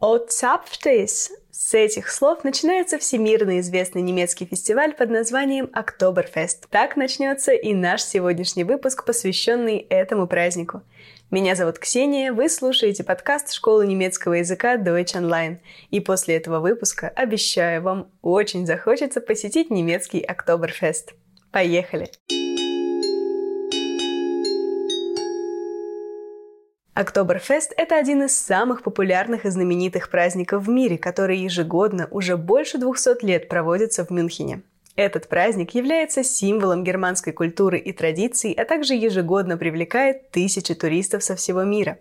От Zapftes. С этих слов начинается всемирно известный немецкий фестиваль под названием Октоберфест. Так начнется и наш сегодняшний выпуск, посвященный этому празднику. Меня зовут Ксения, вы слушаете подкаст школы немецкого языка Deutsch Online. И после этого выпуска, обещаю, вам очень захочется посетить немецкий Октоберфест. Поехали! Поехали! Октоберфест – это один из самых популярных и знаменитых праздников в мире, который ежегодно уже больше 200 лет проводится в Мюнхене. Этот праздник является символом германской культуры и традиций, а также ежегодно привлекает тысячи туристов со всего мира.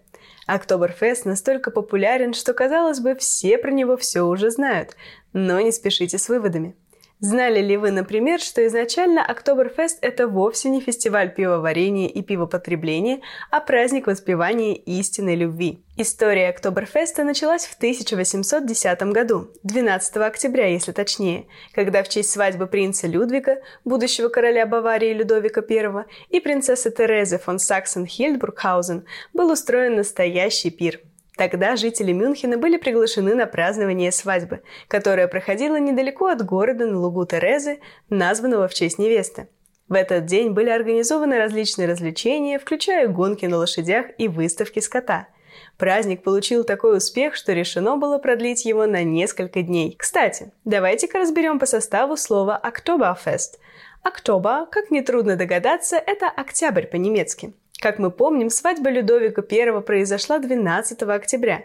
Октоберфест настолько популярен, что, казалось бы, все про него все уже знают, но не спешите с выводами – Знали ли вы, например, что изначально Октоберфест – это вовсе не фестиваль пивоварения и пивопотребления, а праздник воспевания истинной любви? История Октоберфеста началась в 1810 году, 12 октября, если точнее, когда в честь свадьбы принца Людвига, будущего короля Баварии Людовика I, и принцессы Терезы фон Саксен-Хильдбургхаузен был устроен настоящий пир – Тогда жители Мюнхена были приглашены на празднование свадьбы, которая проходила недалеко от города на лугу Терезы, названного в честь невесты. В этот день были организованы различные развлечения, включая гонки на лошадях и выставки скота. Праздник получил такой успех, что решено было продлить его на несколько дней. Кстати, давайте-ка разберем по составу слова «Октоберфест». Октобер, как нетрудно догадаться, это октябрь по-немецки. Как мы помним, свадьба Людовика I произошла 12 октября.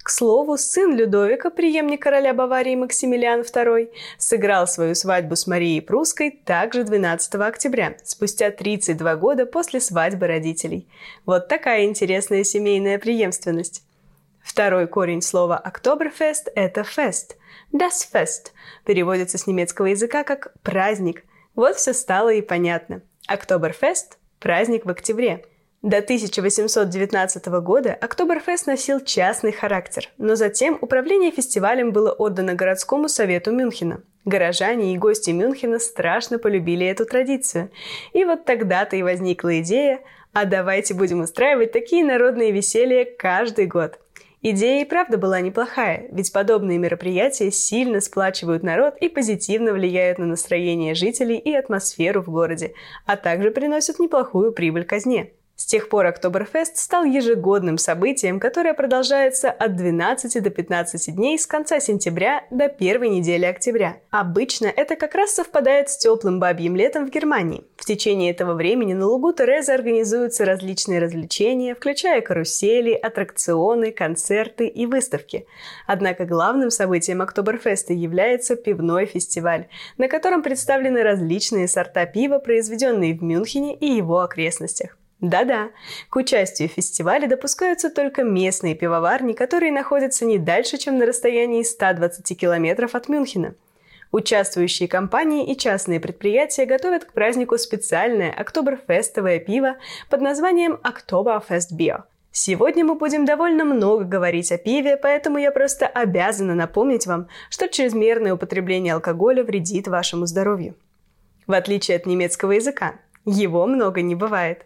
К слову, сын Людовика, преемник короля Баварии Максимилиан II, сыграл свою свадьбу с Марией Прусской также 12 октября, спустя 32 года после свадьбы родителей. Вот такая интересная семейная преемственность. Второй корень слова «Октоберфест» — это «фест». «Das Fest» переводится с немецкого языка как «праздник». Вот все стало и понятно. Октоберфест – праздник в октябре – до 1819 года Октоберфест носил частный характер, но затем управление фестивалем было отдано городскому совету Мюнхена. Горожане и гости Мюнхена страшно полюбили эту традицию. И вот тогда-то и возникла идея «А давайте будем устраивать такие народные веселья каждый год». Идея и правда была неплохая, ведь подобные мероприятия сильно сплачивают народ и позитивно влияют на настроение жителей и атмосферу в городе, а также приносят неплохую прибыль казне. С тех пор Октоберфест стал ежегодным событием, которое продолжается от 12 до 15 дней с конца сентября до первой недели октября. Обычно это как раз совпадает с теплым бабьим летом в Германии. В течение этого времени на лугу Терезы организуются различные развлечения, включая карусели, аттракционы, концерты и выставки. Однако главным событием Октоберфеста является пивной фестиваль, на котором представлены различные сорта пива, произведенные в Мюнхене и его окрестностях. Да-да, к участию в фестивале допускаются только местные пивоварни, которые находятся не дальше, чем на расстоянии 120 километров от Мюнхена. Участвующие компании и частные предприятия готовят к празднику специальное октоберфестовое пиво под названием Oktoberfest Bier. Сегодня мы будем довольно много говорить о пиве, поэтому я просто обязана напомнить вам, что чрезмерное употребление алкоголя вредит вашему здоровью. В отличие от немецкого языка, его много не бывает –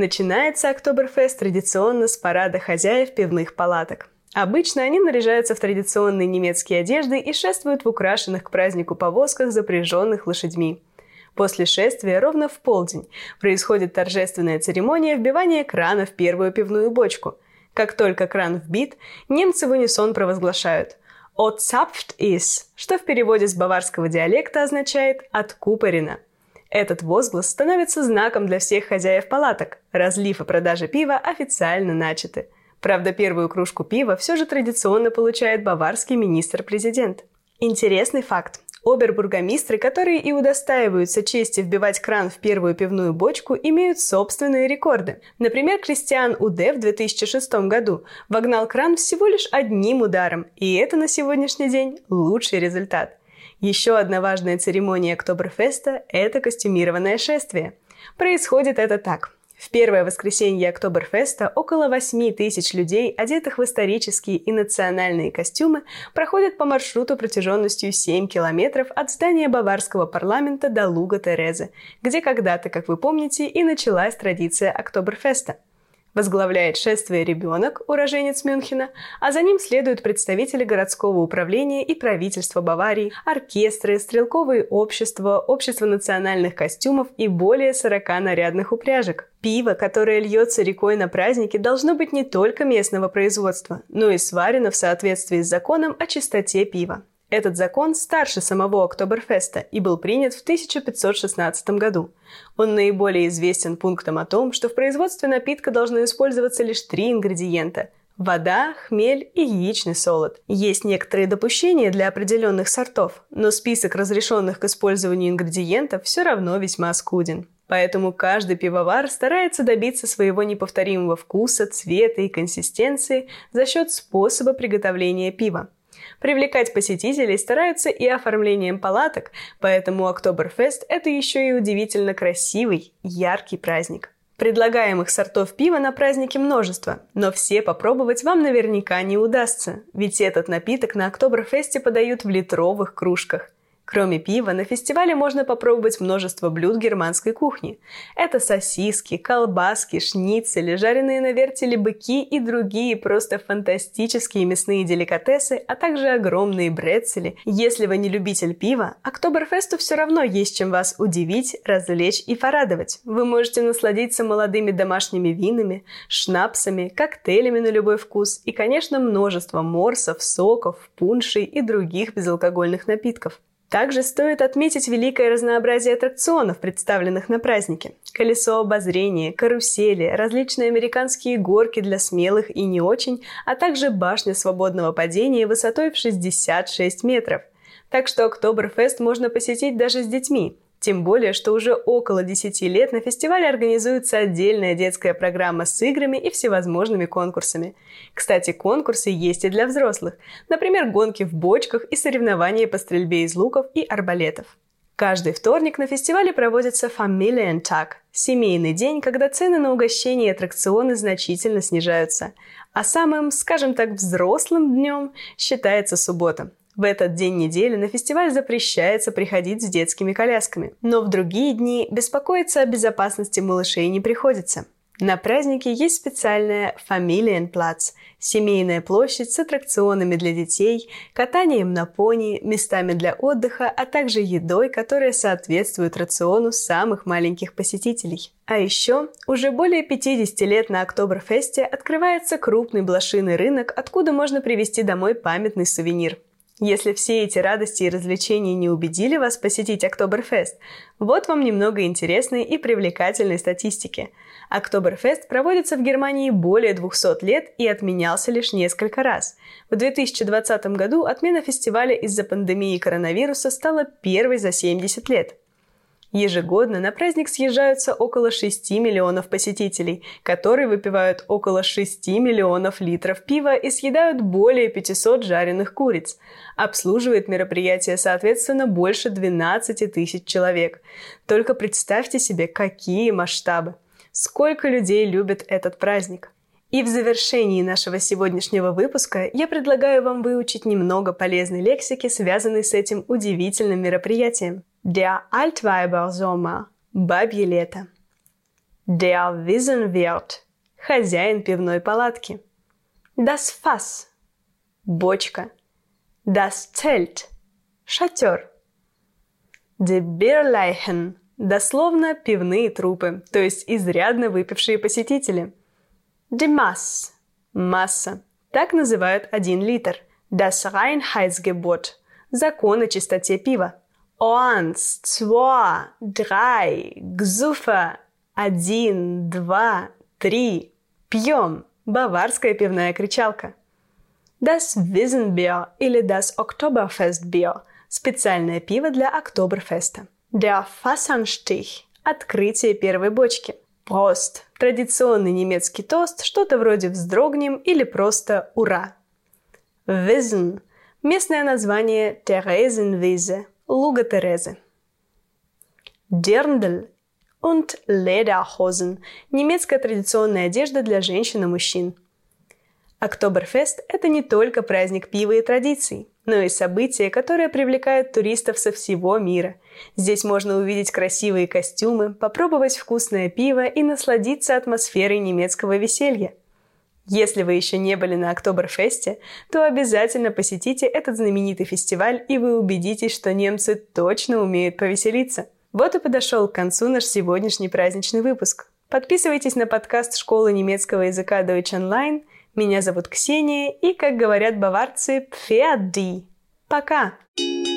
Начинается Октоберфест традиционно с парада хозяев пивных палаток. Обычно они наряжаются в традиционные немецкие одежды и шествуют в украшенных к празднику повозках, запряженных лошадьми. После шествия ровно в полдень происходит торжественная церемония вбивания крана в первую пивную бочку. Как только кран вбит, немцы в унисон провозглашают «Отцапфт is», что в переводе с баварского диалекта означает «откупорено». Этот возглас становится знаком для всех хозяев палаток. Разлив и продажа пива официально начаты. Правда, первую кружку пива все же традиционно получает баварский министр-президент. Интересный факт. Обербургомистры, которые и удостаиваются чести вбивать кран в первую пивную бочку, имеют собственные рекорды. Например, Кристиан Уде в 2006 году вогнал кран всего лишь одним ударом, и это на сегодняшний день лучший результат. Еще одна важная церемония Октоберфеста – это костюмированное шествие. Происходит это так. В первое воскресенье Октоберфеста около 8 тысяч людей, одетых в исторические и национальные костюмы, проходят по маршруту протяженностью 7 километров от здания баварского парламента до Луга Терезы, где когда-то, как вы помните, и началась традиция Октоберфеста – Возглавляет шествие ребенок, уроженец Мюнхена, а за ним следуют представители городского управления и правительства Баварии, оркестры, стрелковые общества, общество национальных костюмов и более 40 нарядных упряжек. Пиво, которое льется рекой на праздники, должно быть не только местного производства, но и сварено в соответствии с законом о чистоте пива. Этот закон старше самого Октоберфеста и был принят в 1516 году. Он наиболее известен пунктом о том, что в производстве напитка должны использоваться лишь три ингредиента – вода, хмель и яичный солод. Есть некоторые допущения для определенных сортов, но список разрешенных к использованию ингредиентов все равно весьма скуден. Поэтому каждый пивовар старается добиться своего неповторимого вкуса, цвета и консистенции за счет способа приготовления пива. Привлекать посетителей стараются и оформлением палаток, поэтому Октоберфест – это еще и удивительно красивый, яркий праздник. Предлагаемых сортов пива на празднике множество, но все попробовать вам наверняка не удастся, ведь этот напиток на Октоберфесте подают в литровых кружках – Кроме пива, на фестивале можно попробовать множество блюд германской кухни. Это сосиски, колбаски, шницели, жареные на вертеле быки и другие просто фантастические мясные деликатесы, а также огромные брецели. Если вы не любитель пива, Октоберфесту все равно есть чем вас удивить, развлечь и порадовать. Вы можете насладиться молодыми домашними винами, шнапсами, коктейлями на любой вкус и, конечно, множество морсов, соков, пуншей и других безалкогольных напитков. Также стоит отметить великое разнообразие аттракционов, представленных на празднике. Колесо обозрения, карусели, различные американские горки для смелых и не очень, а также башня свободного падения высотой в 66 метров. Так что Октоберфест можно посетить даже с детьми. Тем более, что уже около 10 лет на фестивале организуется отдельная детская программа с играми и всевозможными конкурсами. Кстати, конкурсы есть и для взрослых. Например, гонки в бочках и соревнования по стрельбе из луков и арбалетов. Каждый вторник на фестивале проводится Familientag – семейный день, когда цены на угощения и аттракционы значительно снижаются. А самым, скажем так, взрослым днем считается суббота. В этот день недели на фестиваль запрещается приходить с детскими колясками, но в другие дни беспокоиться о безопасности малышей не приходится. На празднике есть специальная Familienplatz – семейная площадь с аттракционами для детей, катанием на пони, местами для отдыха, а также едой, которая соответствует рациону самых маленьких посетителей. А еще уже более 50 лет на Октоберфесте открывается крупный блошиный рынок, откуда можно привезти домой памятный сувенир – если все эти радости и развлечения не убедили вас посетить Октоберфест, вот вам немного интересной и привлекательной статистики. Октоберфест проводится в Германии более 200 лет и отменялся лишь несколько раз. В 2020 году отмена фестиваля из-за пандемии коронавируса стала первой за 70 лет. Ежегодно на праздник съезжаются около 6 миллионов посетителей, которые выпивают около 6 миллионов литров пива и съедают более 500 жареных куриц. Обслуживает мероприятие, соответственно, больше 12 тысяч человек. Только представьте себе, какие масштабы. Сколько людей любят этот праздник. И в завершении нашего сегодняшнего выпуска я предлагаю вам выучить немного полезной лексики, связанной с этим удивительным мероприятием. Der Altweibersommer – бабье лето. Der Wiesenwirt – хозяин пивной палатки. Das Fass – бочка. Das Zelt – шатер. Die Bierleichen – дословно пивные трупы, то есть изрядно выпившие посетители. Die Mass – масса. Так называют один литр. Das Reinheitsgebot – закон о чистоте пива. Eins, zwei, drei, гзуфа, один, два, три. Пьем. Баварская пивная кричалка. Das Wiesenbier или das Oktoberfestbier – специальное пиво для Октоберфеста. Der Fassanstich – открытие первой бочки. Прост – традиционный немецкий тост, что-то вроде «вздрогнем» или просто «Ура». Wiesen – местное название Theresienwiese – Луга Терезы. Дерндель und Lederhosen – немецкая традиционная одежда для женщин и мужчин. Октоберфест – это не только праздник пива и традиций, но и событие, которое привлекает туристов со всего мира. Здесь можно увидеть красивые костюмы, попробовать вкусное пиво и насладиться атмосферой немецкого веселья. Если вы еще не были на Октоберфесте, то обязательно посетите этот знаменитый фестиваль, и вы убедитесь, что немцы точно умеют повеселиться. Вот и подошел к концу наш сегодняшний праздничный выпуск. Подписывайтесь на подкаст школы немецкого языка Deutsch Online. Меня зовут Ксения, и, как говорят баварцы, Пфеадди. Пока! Пока!